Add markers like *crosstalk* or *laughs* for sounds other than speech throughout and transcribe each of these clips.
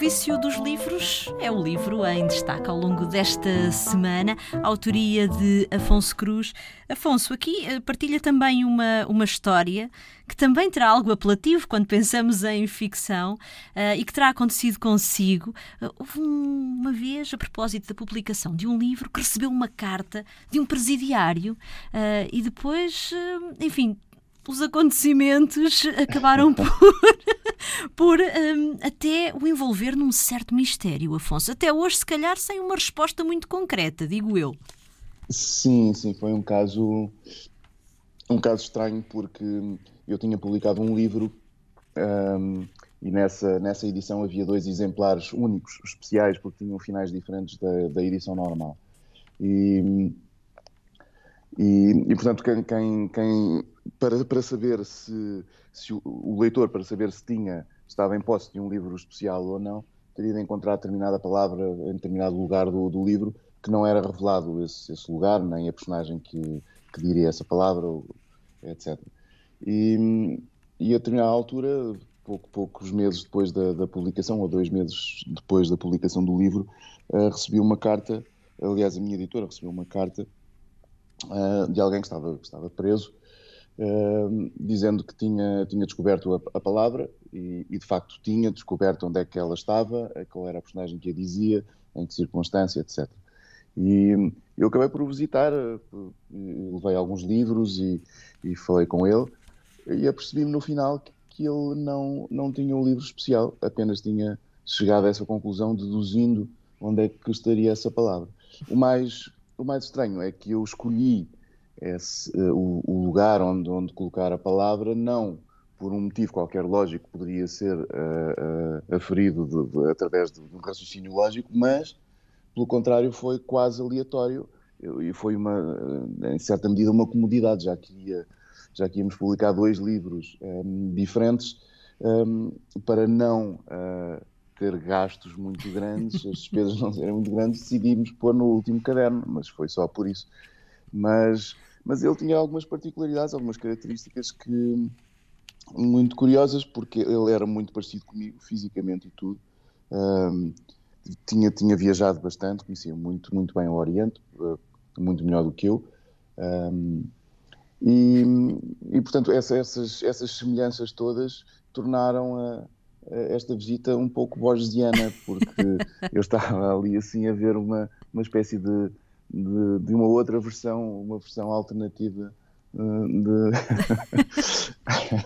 Vício dos Livros é o livro em destaque ao longo desta semana, autoria de Afonso Cruz. Afonso, aqui eh, partilha também uma, uma história que também terá algo apelativo quando pensamos em ficção uh, e que terá acontecido consigo. Uh, houve um, uma vez, a propósito da publicação de um livro, que recebeu uma carta de um presidiário uh, e depois, enfim, os acontecimentos acabaram *laughs* por, por um, até o envolver num certo mistério, Afonso. Até hoje, se calhar, sem uma resposta muito concreta, digo eu. Sim, sim, foi um caso um caso estranho porque eu tinha publicado um livro um, e nessa, nessa edição havia dois exemplares únicos, especiais, porque tinham finais diferentes da, da edição normal. E, e, e portanto, quem, quem, quem, para, para saber se, se o, o, leitor, para saber se tinha, estava em posse de um livro especial ou não, teria de encontrar determinada palavra em determinado lugar do, do livro que não era revelado esse, esse, lugar, nem a personagem que, que diria essa palavra, etc. E, e a determinada altura, pouco, poucos meses depois da, da, publicação, ou dois meses depois da publicação do livro, uh, recebi uma carta, aliás, a minha editora recebeu uma carta uh, de alguém que estava, que estava preso, uh, dizendo que tinha, tinha descoberto a, a palavra e, e, de facto tinha descoberto onde é que ela estava, qual era a personagem que a dizia, em que circunstância, etc. E eu acabei por visitar, levei alguns livros e, e falei com ele e apercebi-me no final que, que, ele não, não tinha um livro especial, apenas tinha chegado a essa conclusão deduzindo onde é que estaria essa palavra. O mais, o mais estranho é que eu escolhi esse, uh, o, o, lugar onde, onde colocar a palavra, não por um motivo qualquer lógico, poderia ser uh, uh, aferido de, de, através de, de um raciocínio lógico, mas, pelo contrário, foi quase aleatório. E foi, uma, em certa medida, uma comodidade, já que ia já que íamos publicar dois livros um, diferentes, um, para não uh, ter gastos muito grandes, as despesas não serem muito grandes, decidimos pôr no último caderno, mas foi só por isso. Mas, mas ele tinha algumas particularidades, algumas características que muito curiosas, porque ele era muito parecido comigo, fisicamente e tudo. Um, tinha, tinha viajado bastante, conhecia muito, muito bem o Oriente, uh, muito melhor do que eu. Um, e, e portanto, essa, essas, essas semelhanças todas tornaram a esta visita um pouco borgesiana, porque *laughs* eu estava ali assim a ver uma, uma espécie de, de, de uma outra versão, uma versão alternativa uh, de.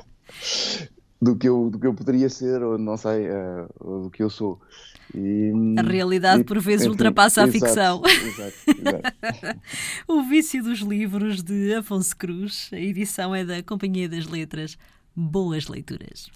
*laughs* do que eu do que eu poderia ser ou não sei uh, do que eu sou e, a realidade e, por vezes enfim, ultrapassa a ficção exato, exato. *laughs* o vício dos livros de Afonso Cruz a edição é da Companhia das Letras boas leituras